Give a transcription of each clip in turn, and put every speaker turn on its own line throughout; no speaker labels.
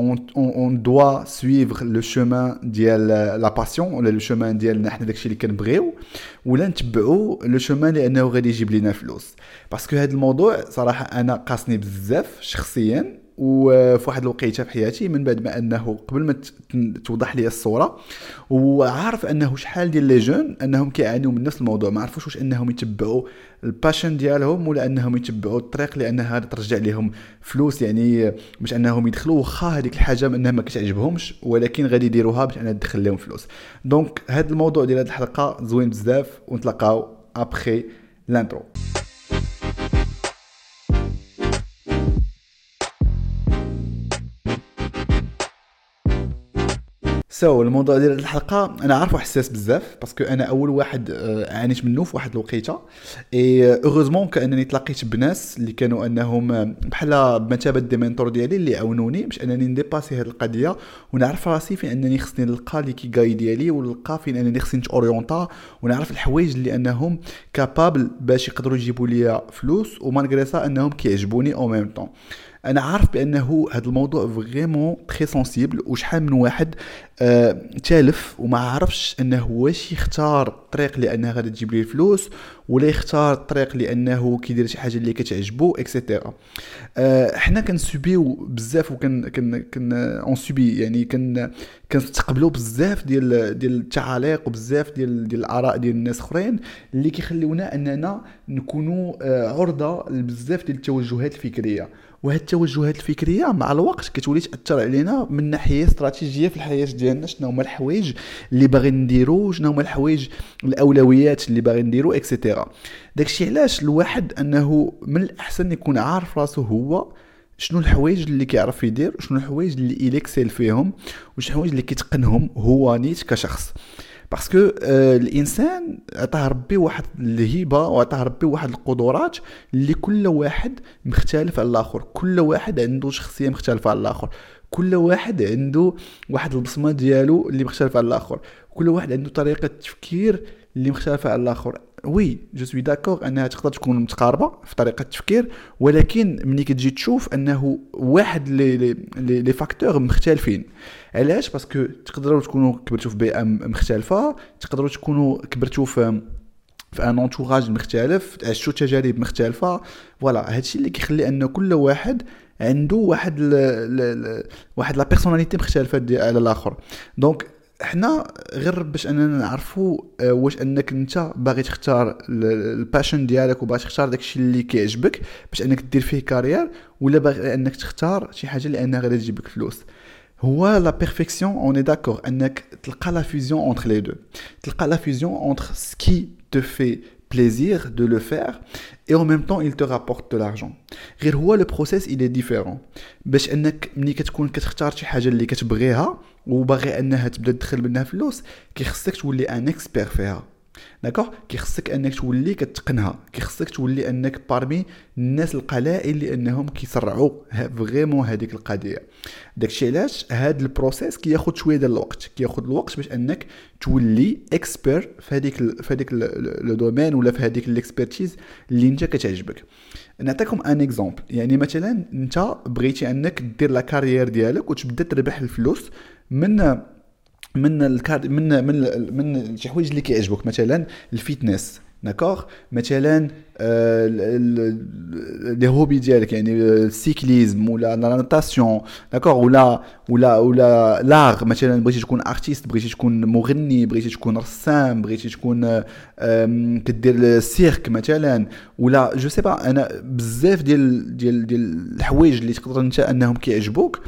on, on, on, doit suivre le chemin ديال la passion ولا le chemin ديالنا حنا داكشي اللي كنبغيو ولا نتبعوا le chemin لأنه غادي يجيب لنا فلوس parce que هذا الموضوع صراحة أنا قاسني بزاف شخصيا وفي واحد الوقيته في حياتي من بعد ما انه قبل ما توضح لي الصورة وعارف انه شحال ديال les jeunes انهم كيعانيوا من نفس الموضوع. ما عرفوش واش انهم يتبعوا ال passion ديالهم ولا انهم يتبعوا الطريق لانها ترجع لهم فلوس يعني باش انهم يدخلوا واخا هذيك الحاجة انها ما كتعجبهمش ولكن غادي يديروها باش انها تدخل لهم فلوس. donc هذا الموضوع ديال هذه الحلقة زوين بزاف ونتلاقاو après l'intro so so, الموضوع ديال الحلقة أنا عارفه حساس بزاف parce que أنا أول واحد آه، عانيت منه في واحد الوقيتة. et heureusement كأنني تلاقيت بناس اللي كانوا أنهم آه، بحال بمثابة des mentors ديالي اللي عاونوني باش أنني نديباسي هذه القضية. ونعرف راسي فين أنني خصني نلقى les clés ديالي ونلقى فين أنني خصني نتوريونتا ونعرف الحوايج اللي أنهم capables باش يقدروا يجيبوا لي فلوس و malgré ça أنهم كيعجبوني au même temps أنا عارف بأنه هذا الموضوع vraiment très sensible وشحال من واحد آه تالف وما عرفش أنه واش يختار طريق لانها غادي تجيب ليه الفلوس ولا يختار الطريق لأنه كيدير شي حاجة اللي كتعجبو et cetera آه حنا كنسوبيو بزاف وكن كن كن on subit يعني كن كنستقبلوا بزاف ديال ديال التعاليق وبزاف ديال ديال الآراء ديال الناس أخرين اللي كيخليونا أننا نكونوا آه عرضة لبزاف ديال التوجهات الفكرية. وهاد التوجهات الفكرية مع الوقت كتولي تأثر علينا من ناحية استراتيجية في الحياة ديالنا شنو هما الحوايج اللي باغي نديرو شنو هما الحوايج الأولويات اللي باغي نديرو et cetera داكشي علاش الواحد أنه من الأحسن يكون عارف راسو هو شنو الحوايج اللي كيعرف يدير وشنو الحوايج اللي il excelle فيهم وشنو الحوايج اللي كيتقنهم هو نيت كشخص. parce que الانسان عطاه ربي واحد الهبه وعطاه ربي واحد القدرات اللي كل واحد مختلف على الآخر. كل واحد عنده شخصية مختلفة على الآخر. كل واحد عنده واحد البصمة ديالو اللي مختلفه على الآخر. كل واحد عنده طريقة تفكير اللي مختلفة على الآخر. oui je suis d'accord أنها تقدر تكون متقاربة في طريقة التفكير ولكن ملي كتجي تشوف أنه واحد les les les facteurs مختلفين. علاش؟ parce que تقدروا تكونوا كبرتوا في بيئة مختلفة تقدروا تكونوا كبرتوا في في un entourage مختلف عشتوا تجارب مختلفة. voilà هادشي اللي كيخلي أن كل واحد عنده واحد ل... ل... ل... واحد la personnalité مختلفة على الآخر. donc حنا غير باش أننا نعرفوا آه، واش أنك أنت باغي تختار ال passion ديالك وباغي تختار داكشي اللي كيعجبك باش أنك دير فيه carrière ولا باغي أنك تختار شي حاجة لانها غادي تجيب لك فلوس. هو لا بيرفكسيون اون اي داكور انك تلقى لا فيزيون اونتر لي دو تلقى لا فيزيون اونتر سكي تو في plaisir de le faire et en même temps il te rapporte de l'argent غير هو لو بروسيس il est différent باش انك ملي كتكون كتختار شي حاجه اللي كتبغيها وباغي انها تبدا تدخل منها فلوس كيخصك تولي ان اكسبير فيها d'accord كيخصك أنك تولي كتقنها. كيخصك تولي أنك parmi الناس القلائل اللي انهم كيسرعوا vraiment هذيك القضية. داكشي علاش؟ هاد ال process كياخذ شوية ديال الوقت. كياخذ الوقت باش أنك تولي expert في هذيك في هذيك le domaine ولا في هذيك ال expertise اللي أنت كتعجبك. نعطيكم un exemple يعني مثلا أنت بغيتي أنك دير la carrière ديالك وتبدأ تربح الفلوس من من الكار من من من شي حوايج اللي كيعجبوك. مثلا ال fitness d'accord؟ مثلا لي هوبي ديالك يعني السيكليزم ولا لا ناتاسيون داكوغ ولا ولا ولا لاغ مثلا بغيتي تكون ارتيست بغيتي تكون مغني بغيتي تكون رسام بغيتي تكون كدير السيرك مثلا ولا جو سي با انا بزاف ديال ديال ديال الحوايج اللي تقدر انت انهم كيعجبوك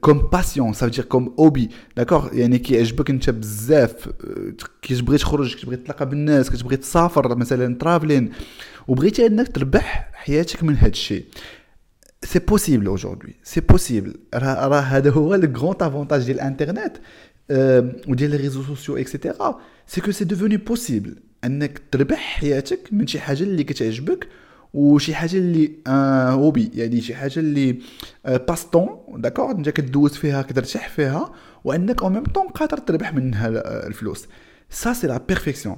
كوم باسيون سا دير كوم اوبي داكوغ يعني كيعجبك انت بزاف كتبغي تخرج كتبغي تلاقى بالناس كتبغي تسافر مثلا ترافلين وبغيتي انك تربح حياتك من هذا الشيء. c'est possible aujourd'hui c'est possible راه راه هذا هو le grand avantage ديال الانترنت وديال les réseaux sociaux et cetera c'est que c'est devenu possible انك تربح حياتك من شي حاجة اللي كتعجبك وشي حاجة اللي آه hobby يعني شي حاجة اللي آه passe-temps d'accord انت كدوز فيها كترتاح فيها وانك au même temps قادر تربح منها الفلوس. سا سي لا بيرفيكسيون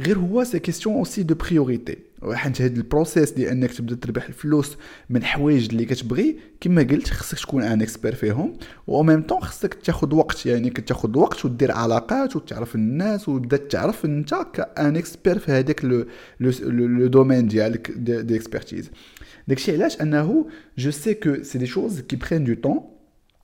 غير هو سي كيستيون اوسي دو بريوريتي حيت هاد البروسيس ديال انك تبدا تربح الفلوس من حوايج اللي كتبغي كما قلت خصك تكون ان اكسبير فيهم و ميم طون خصك تاخذ وقت يعني كتاخذ وقت ودير علاقات وتعرف الناس وتبدا تعرف انت كان اكسبير في هذاك لو لو دومين ديالك دي اكسبرتيز داكشي علاش انه جو سي كو سي دي شوز كي برين دو طون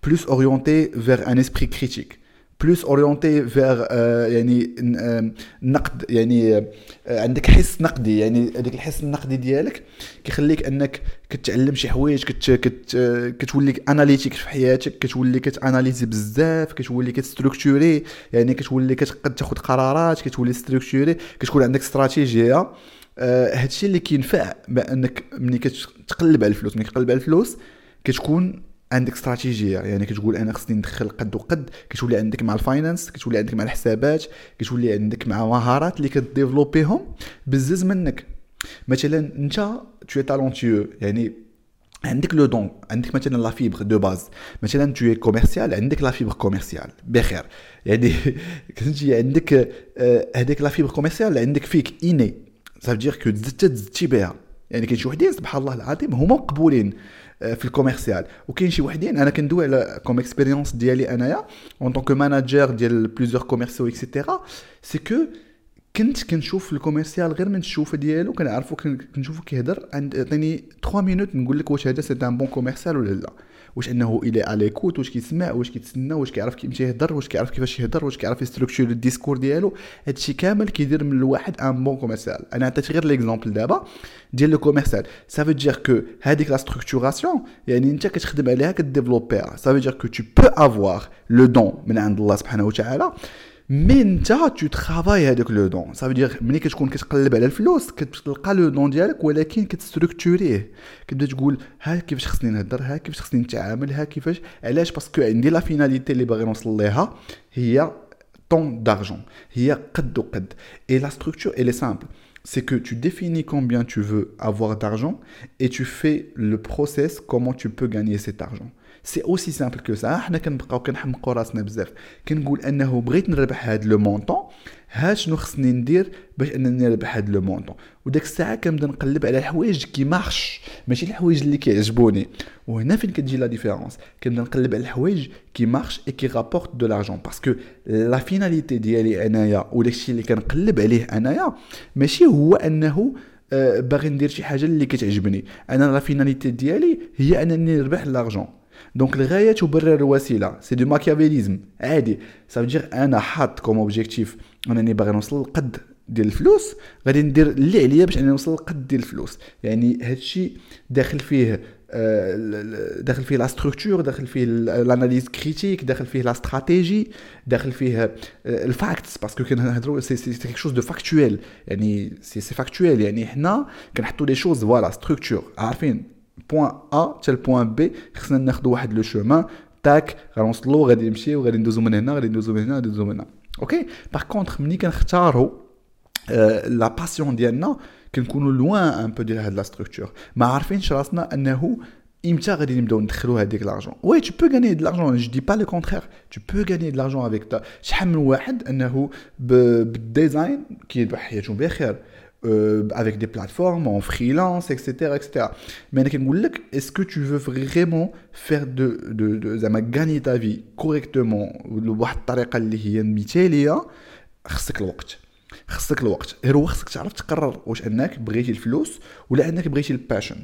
plus orienté vers un esprit critique plus orienté vers يعني نقد يعني عندك حس نقدي يعني هذاك الحس النقدي ديالك كيخليك أنك كتعلم شي حوايج كت كتولي analytique في حياتك كتولي كت analyser بزاف كتولي كت structurer يعني كتولي كتقد تاخذ قرارات كتولي structuré كتكون عندك استراتيجيه هادشي اللي كينفع بأنك ملي كتقلب على الفلوس ملي كتقلب على الفلوس كتكون عندك استراتيجية يعني كتقول أنا خصني ندخل قد وقد كتولي عندك مع ال finance كتولي عندك مع الحسابات كتولي عندك مع مهارات اللي كت développer هم بزز منك. مثلا أنت tout talentueux يعني عندك le don عندك مثلا la fibre de base مثلا tout commercial عندك la fibre commerciale بخير. يعني كنتي عندك هذيك la fibre commerciale عندك فيك inné صافي c'est-à-dire que تزدتي بها. يعني كاين شي وحدين سبحان الله العظيم هما مقبولين. في ال commercial. وكاين شي وحدين أنا كندوي على comme expérience ديالي أنايا en tant que manager ديال plusieurs commerciaux et cetera c'est que كنت كنشوف ال commercial غير من الشوفة ديالو كنعرفو كنشوفو كيهضر عطيني 3 minutes نقول لك واش هذا c'est un bon commercial ولا لا. واش انه إلى à l'écoute واش كيسمع واش كيتسنى واش كيعرف كيمشي يهضر واش كيعرف كيفاش يهضر واش كيعرف ي structurer ال discours ديالو. هادشي كامل كيدير من الواحد ان بون كوميرسيال أنا عطيت غير ليكزومبل دابا ديال لو كوميرسيال سافو دير كو هذيك لا ستركتوراسيون يعني انت كتخدم عليها كديفلوبيها. سافو دير كو تو بو افوار لو دون من عند الله سبحانه وتعالى. مي انت تو ترافاي هذاك لو دون صافي دير ملي كتكون كتقلب على الفلوس كتلقى لو دون ديالك ولكن كتستركتوريه كتبدا تقول ها كيفاش خصني نهضر ها كيفاش خصني نتعامل ها كيفاش علاش باسكو عندي لا فيناليتي اللي باغي نوصل ليها هي طون دارجون هي قد وقد اي لا ستركتور اي لي سامبل c'est que tu définis combien tu veux avoir d'argent et tu fais le process comment tu peux gagner cet argent. سي اوسي سامبل كو سا حنا كنبقاو كنحمقوا راسنا بزاف كنقول انه بغيت نربح هاد لو مونطون ها شنو خصني ندير باش انني نربح هاد لو مونطون وداك الساعة كنبدا نقلب على الحوايج كي مارش ماشي الحوايج اللي كيعجبوني وهنا فين كتجي la différence كنبدا نقلب على الحوايج qui marchent et qui rapportent de l'argent parce que la finalité ديالي انايا وداكشي اللي كنقلب عليه انايا ماشي هو انه باغي ندير شي حاجة اللي كتعجبني أنا la finalité ديالي هي انني نربح l'argent donc الغايه تبرر الوسيله c'est du machiavélisme عادي صافي أنا حاط comme objectif انني باغي نوصل للقد ديال الفلوس غادي ندير اللي عليا باش انني نوصل للقد ديال الفلوس يعني هادشي داخل فيه داخل فيه لا ستركتور داخل فيه الاناليز كريتيك داخل فيه لا استراتيجي داخل فيه الفاكتس باسكو كنهضروا سي سي كيك شوز دو فاكتويل يعني سي سي فاكتويل يعني حنا كنحطوا لي شوز فوالا ستركتور عارفين بوان ا حتى البوان بي خصنا ناخذوا واحد لو شومان تاك غنوصلوا غادي نمشيو غادي ندوزو من هنا غادي ندوزو من هنا غادي ندوزو من هنا اوكي باغ كونطخ ملي كنختاروا لا باسيون ديالنا كنكونوا لوان ان بو ديال هاد لا ستركتور ما عارفينش راسنا انه امتى غادي نبداو ندخلوا هذيك لارجون وي تو بو غاني دو لارجون جو دي با لو كونترير تو بو غاني دو لارجون افيك شحال من واحد انه بالديزاين كيربح حياته بخير euh, avec des plateformes, en freelance, etc. etc. Mais est-ce que tu veux vraiment faire de, de, de, de gagner ta vie correctement بواحد الطريقه اللي هي مثاليه خصك الوقت خصك الوقت غير هو خصك تعرف تقرر واش انك بغيتي الفلوس ولا انك بغيتي الباشن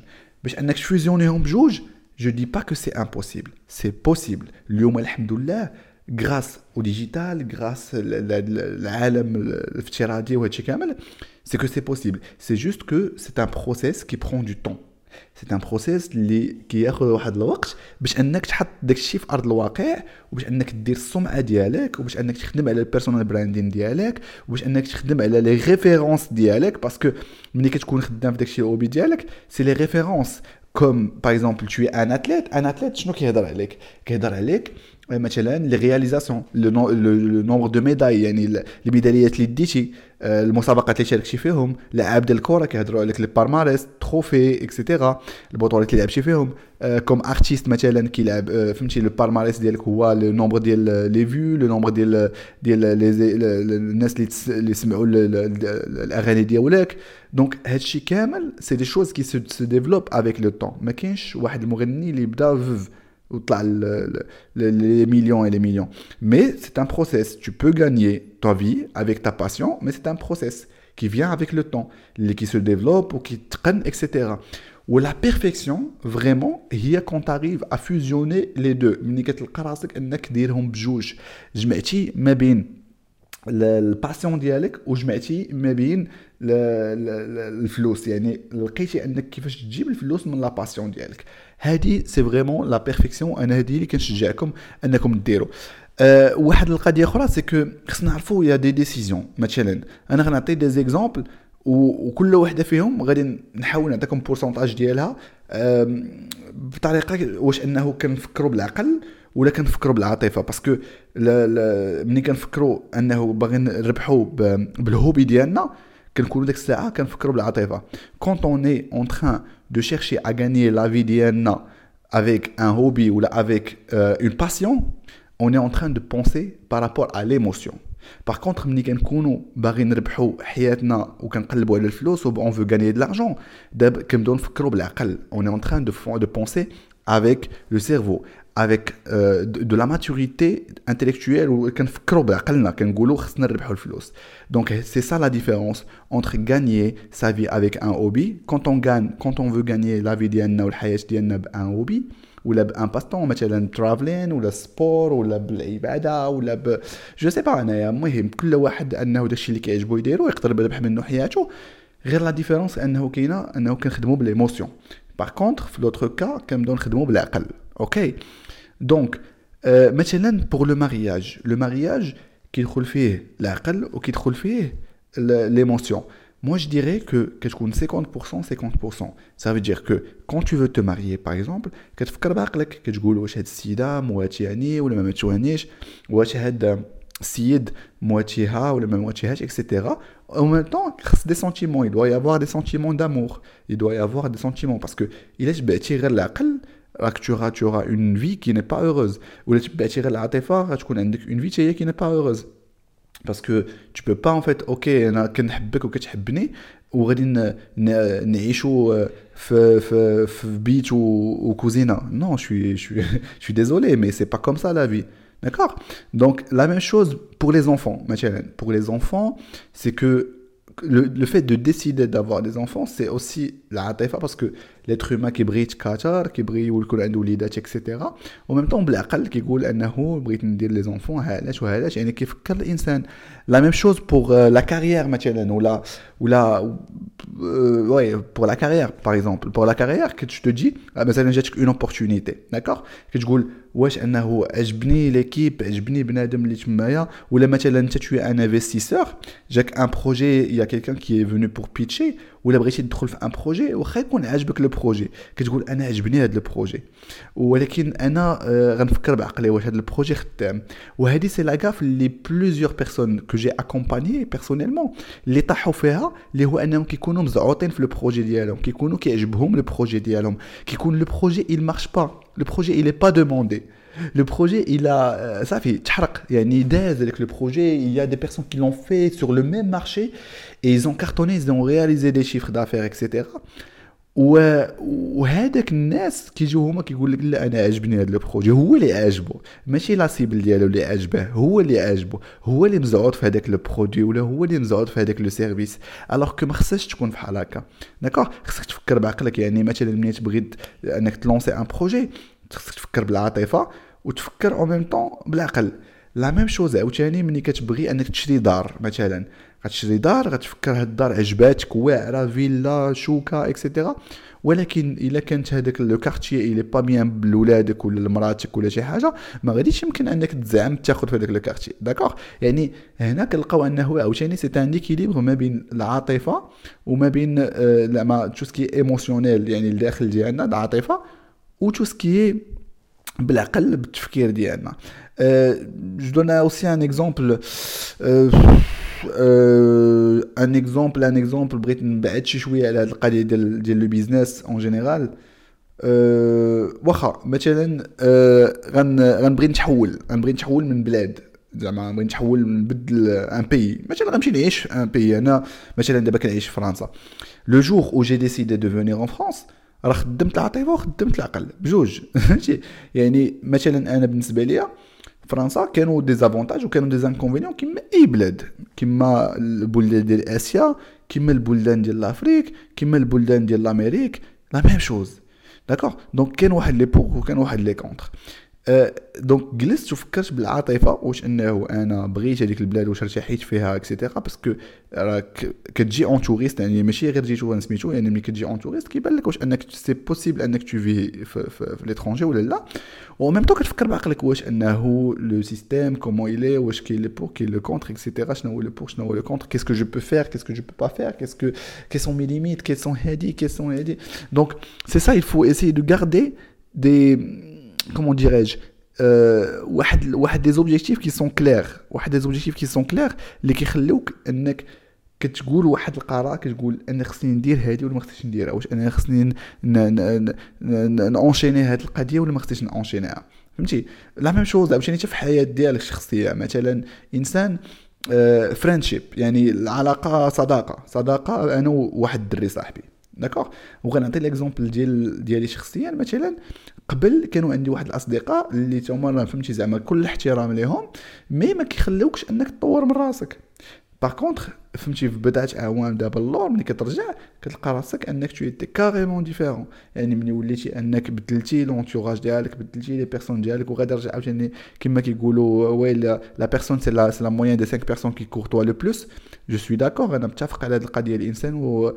باش انك تفوزيونيهم بجوج je dis pas que c'est impossible c'est possible اليوم الحمد لله grâce au digital grâce للعالم الافتراضي وهادشي كامل c'est que c'est possible c'est juste que c'est un process qui prend du temps سي ان بروسيس اللي كياخذ واحد الوقت باش انك تحط داك الشيء في ارض الواقع وباش انك دير السمعه ديالك وباش انك تخدم على البيرسونال براندين ديالك وباش انك تخدم على لي ريفيرونس ديالك باسكو ملي كتكون خدام في داك الشيء الاوبي ديالك سي لي ريفيرونس كوم باغ اكزومبل تو ان اتليت ان اتليت شنو كيهضر عليك كيهضر عليك مثلا لي رياليزاسيون لو نومبر دو ميداي يعني الميداليات اللي ديتي المسابقات اللي شاركتي فيهم لعاب ديال الكره كيهضروا عليك لي بارماريس تروفي اكسيتيرا البطولات اللي لعبتي فيهم كوم ارتيست مثلا كيلعب فهمتي لو بارماريس ديالك هو لو نومبر ديال لي فيو لو نومبر ديال ديال الناس اللي اللي سمعوا الاغاني ديالك دونك هادشي كامل سي دي شوز كي سو ديفلوب افيك لو طون ما كاينش واحد المغني اللي بدا les millions et les millions. Mais c'est un process. Tu peux gagner ta vie avec ta passion, mais c'est un process qui vient avec le temps, qui se développe ou qui traîne, etc. Ou la perfection, vraiment, il y a quand tu arrives à fusionner les deux. جمعتي ما بين الباسيون ديالك وجمعتي ما بين الفلوس. يعني لقيتي أنك كيفاش تجيب الفلوس من la passion ديالك. هذه c'est vraiment la perfection أنا هذه اللي كنشجعكم أنكم ديروا. أه واحد القضية أخرى c'est que خصنا نعرفوا y a des décisions مثلا أنا غنعطي des exemples وكل وحده فيهم غادي نحاول نعطيكم pourcentage ديالها. بطريقة واش أنه كنفكروا بالعقل ولا كنفكروا بالعاطفة. parce que ملي كنفكروا أنه باغيين نربحوا بال hobby ديالنا كنكونوا ديك الساعه كنفكروا بالعاطفه كونت اون اي اون تران دو شيرشي ا غانيي لا في ديالنا avec un hobby ou avec euh, une passion on est en train de penser par rapport à l'émotion par contre ملي كنكونوا باغيين نربحوا حياتنا وكنقلبوا على الفلوس و on veut gagner de l'argent دابا كنبداو نفكروا بالعقل on est en train de, de penser avec le cerveau avec euh, de, de, la maturité intellectuelle ou donc c'est ça la différence entre gagner sa vie avec un hobby quand on gagne quand on veut gagner la vie ديالنا والحياه ديالنا un hobby ولا بان باستون مثلا ترافلين ولا سبور ولا بالعباده ولا ب جو سي با انايا المهم كل واحد انه داكشي اللي كيعجبو يديرو يقدر يربح منه حياته غير لا ديفيرونس انه كاينه انه كنخدمو باليموسيون باغ كونتر في لوتر كا كنبداو نخدمو بالعقل اوكي دونك مثلا بور لو مارياج لو مارياج كيدخل فيه العقل وكيدخل فيه l'émotion. Moi, je dirais que كتكون 50% 50%. Ça veut dire que quand tu veux te marier, par exemple, كتفكر بعقلك كتقول واش هاد السيدة مواتياني ولا ما مواتيانيش واش هاد السيد مواتيها ولا ما مواتيهاش etc. En même temps, خص des sentiments. Il doit y avoir des sentiments d'amour. Il doit y avoir des sentiments parce que il est جبعتي غير العقل راك tu auras, tu auras une vie qui n'est pas heureuse ولا تبعتي غير العاطفه غتكون عندك une vie qui n'est pas heureuse parce que tu peux pas en fait اوكي انا كنحبك وكتحبني وغادي نعيشوا في في في بيت وكوزينه non je suis je suis je suis désolé mais c'est pas comme ça la vie d'accord donc la même chose pour les enfants مثلا pour les enfants c'est que le, le fait de décider d'avoir des enfants c'est aussi la atifa parce que l'être humain qui brille كثر كيبغي يكون عنده وليدات اكسيتيرا وميم طون بالعقل كيقول انه بغيت ندير لي زونفون علاش وعلاش يعني كيفكر الانسان لا ميم شوز بوغ لا كارير مثلا ولا ولا وي بوغ لا كارير باغ اكزومبل بوغ لا كارير كي تو دي مثلا جاتك اون اوبورتونيتي داكوغ كتقول واش انه عجبني ليكيب عجبني بنادم اللي تمايا ولا مثلا انت تو ان انفستيسور جاك ان بروجي يا كيلكان كي فينو بور بيتشي ولا بغيتي تدخل في ان بروجي واخا يكون عاجبك لو بروجي كتقول انا عجبني هذا البروجي ولكن انا آه غنفكر بعقلي واش هذا البروجي خدام وهذه سي لاكاف اللي بلوزيور بيرسون كو جي اكومباني بيرسونيلمون اللي طاحوا فيها اللي هو انهم كيكونوا مزعوطين في لو بروجي ديالهم كيكونوا كيعجبهم لو بروجي ديالهم كيكون لو بروجي il marche pas le projet il est pas demandé le projet, il a, ça fait يعني داز avec le projet, il y a des personnes qui l'ont fait sur le même marché et ils ont cartonné, ils ont réalisé des chiffres d'affaires, etc. وهذاك الناس كيجيو هما كيقول لك لا أنا عجبني هذا ال projet هو اللي عاجبو. ماشي la cible ديالو اللي عجبه هو اللي عاجبو. هو اللي مزعود في هذاك le produit ولا هو اللي مزعود في هذاك le service. alors que ما خصهاش تكون بحال هكا d'accord؟ خصك تفكر بعقلك. يعني مثلا ملي تبغي انك ت lancer un projet خصك تفكر بالعاطفة وتفكر au même temps بالعقل. la même chose عاوتاني ملي كتبغي انك تشري دار مثلا. غتشري دار غتفكر هاد الدار عجباتك واعرة فيلا choquée et cetera ولكن إلا كانت هذاك le quartier il est pas bien لولادك ولا لمراتك ولا شي حاجة ما غاديش يمكن أنك تزعم تاخذ في هذاك le quartier d'accord يعني هنا كنلقاو أنه عاوتاني c'est un équilibre ما بين العاطفة وما بين آه زعما tout ce qui est émotionnel يعني الداخل ديالنا العاطفة و tout ce qui est بالعقل بالتفكير ديالنا. جو دون اوسي ان اكزومبل ان اكزومبل ان اكزومبل بغيت نبعد شي شويه على هذه القضيه ديال ديال لو بيزنس اون جينيرال واخا مثلا غن غنبغي نتحول غنبغي نتحول من بلاد زعما بغيت نتحول نبدل ان بي مثلا غنمشي نعيش ان بي انا مثلا دابا كنعيش في فرنسا لو جور او جي ديسيدي دو فونيغ ان فرانس راه خدمت العاطفه وخدمت العقل بجوج يعني مثلا انا بالنسبه ليا فرنسا كانوا دي زافونتاج وكانوا دي زانكونفينيون كيما اي بلاد كيما البلدان ديال اسيا كيما البلدان ديال لافريك كيما البلدان ديال لامريك لا ميم شوز داكوغ دونك كان واحد لي بوغ وكان واحد لي كونتر دونك جلست وفكرت بالعاطفه واش انه انا بغيت هذيك البلاد واش ارتحيت فيها اكسيتيرا باسكو راك كتجي اون توريست يعني ماشي غير جيتو سميتو يعني ملي كتجي اون توريست كيبان لك واش انك سي بوسيبل انك تو في في, في, في ليترونجي ولا لا و ميم طو كتفكر بعقلك واش انه لو سيستيم كومون الي واش كاين لي بور كاين لو كونتر اكسيتيرا شنو هو لو بور شنو هو لو كونتر كيسكو جو بو فير كيسكو جو بو با فير كيسكو كي سون مي ليميت كي سون هادي كي سون هادي دونك سي سا il faut essayer de garder des comment dirais-je euh, واحد واحد دي زوبجيكتيف كي سون كلير واحد دي زوبجيكتيف كي سون كلير اللي كيخليوك إنك كتقول واحد القرار كتقول أنا خصني ندير هادي ولا ما خصنيش نديرها؟ واش أنا خصني ن enchaîner هاد القضية ولا ما خصنيش ن enchaîner ها فهمتي؟ la même chose عاوتاني في الحياة ديالك الشخصيه مثلا إنسان friendship يعني العلاقة صداقة. صداقة أنا وواحد الدري صاحبي. d'accord وغنعطي l'exemple ديال ديالي شخصيا. مثلا قبل كانوا عندي واحد الأصدقاء اللي تما فهمتي زعما كل احترام ليهم mais ما كيخليوكش إنك تطور من راسك. par contre فهمتي في بضعه أعوام دابا اللور ملي كترجع كتلقى راسك أنك tu étais carrément différent يعني ملي وليتي أنك بدلتي l'entourage ديالك بدلتي les personnes ديالك وغادي رجع عاوتاني كما كيقولوا ouais la personne c'est la c'est la moyenne des 5 personnes qu'il côtoie le plus je suis d'accord أنا متفق على هذه القضية. الإنسان و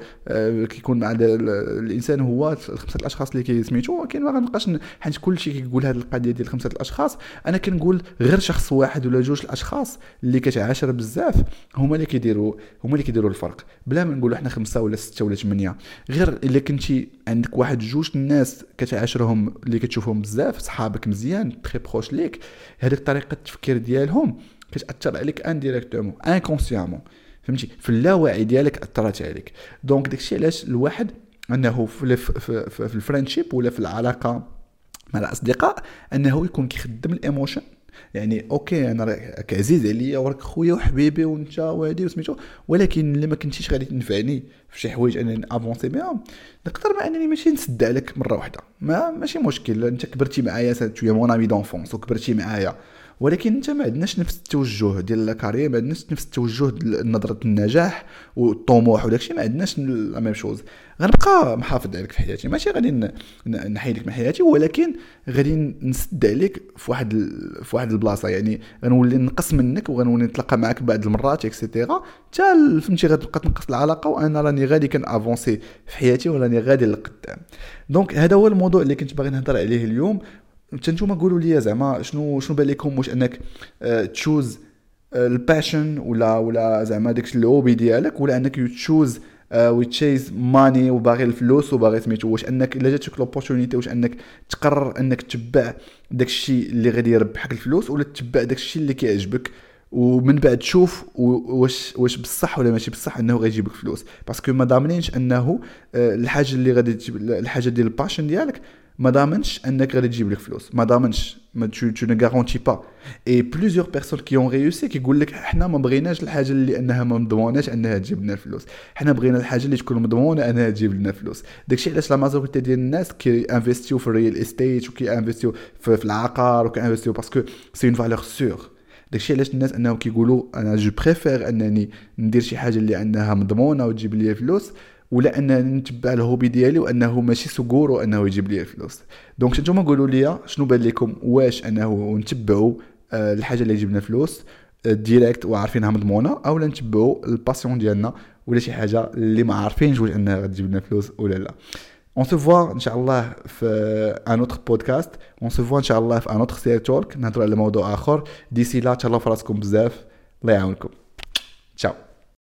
كيكون مع الإنسان هو خمسة الأشخاص اللي كيسميتو. ولكن ما غنبقاش حيت كلشي كيقول هذه القضية ديال خمسة الأشخاص أنا كنقول غير شخص واحد ولا جوج الأشخاص اللي كتعاشر بزاف هما اللي كيديروا هما اللي كيديروا الفرق. بلا ما نقولوا حنا خمسة ولا ستة ولا ثمانيه غير إلا كنتي عندك واحد جوج الناس كتعاشرهم اللي كتشوفهم بزاف صحابك مزيان très proches ليك هذيك طريقة التفكير ديالهم كتأثر عليك indirectement inconsciemment فهمتي؟ في اللاوعي ديالك أثرت عليك. donc داكشي علاش الواحد أنه في, في, في, ال friendship ولا في العلاقة مع الأصدقاء أنه يكون كيخدم ال emotion يعني okay أنا راك عزيز عليا وراك خويا وحبيبي وأنت وهادي وسميتو ولكن إلا ما كنتيش غادي تنفعني في شي حوايج أنني avancer بهم نقدر مع أنني ماشي نسد عليك مرة واحدة ما ماشي مشكل أنت كبرتي معايا t'es mon ami d'enfance وكبرتي معايا. ولكن انت ما عندناش نفس التوجه ديال ال carrière ما عندناش نفس التوجه نظرة النجاح والطموح وداكشي ما عندناش la même chose. غنبقى محافظ عليك في حياتي. ماشي غادي نحيدك من حياتي ولكن غادي نسد عليك في واحد في واحد البلاصة. يعني غنولي نقص منك وغنولي نتلاقى معك بعض المرات et cetera حتى فهمتي غتبقى تنقص العلاقة وأنا راني غادي كان avancer في حياتي وراني غادي للقدام. donc هذا هو الموضوع اللي كنت باغي نهضر عليه اليوم. حتى نتوما قولوا لي زعما شنو شنو بان لكم واش أنك ت choose ال passion ولا ولا زعما داك ال hobby ديالك ولا أنك ت choose و ت chase money وباغي الفلوس وباغي سميتو؟ واش أنك إلا جاتك l'opportunité واش أنك تقرر أنك تتبع داك الشيء اللي غادي يربحك الفلوس ولا تتبع داك الشيء اللي كيعجبك؟ ومن بعد تشوف واش واش بصح ولا ماشي بصح أنه غيجيبك فلوس. parce que ما ضامنينش أنه الحاجة اللي غادي الحاجة ديال ال passion ديالك ما ضامنش انك غادي تجيب لك فلوس ما ضامنش ما tu, tu ne garantis pas. Et plusieurs personnes qui ont réussi كيقول لك حنا ما بغيناش الحاجة اللي انها ما مضموناش انها تجيب لنا الفلوس حنا بغينا الحاجة اللي تكون مضمونه انها تجيب لنا فلوس داكشي علاش la majorité ديال الناس كي invest يو في ال real estate وكي invest يو في, في العقار وكي invest يو parce que c'est une valeur sûre داكشي علاش الناس انهم كيقولوا أنا je préfère انني ندير شي حاجة اللي انها مضمونه وتجيب لي فلوس ولا أن نتبع ال hobby ديالي وأنه ماشي sûr وأنه يجيب لي الفلوس. donc نتوما قولوا لي شنو بان لكم؟ واش أنه نتبعوا آه، الحاجة اللي تجيب لنا فلوس direct آه، وعارفينها مضمونه أو لا نتبعوا ال passion ديالنا ولا شي حاجة اللي ما عارفينش واش أنها غتجيب لنا فلوس ولا لا. on se voit إن شاء الله في un autre podcast on se voit إن شاء الله في un autre سير talk نهضروا على موضوع آخر. d'ici là تهلاو في راسكم بزاف. الله يعاونكم. تشاو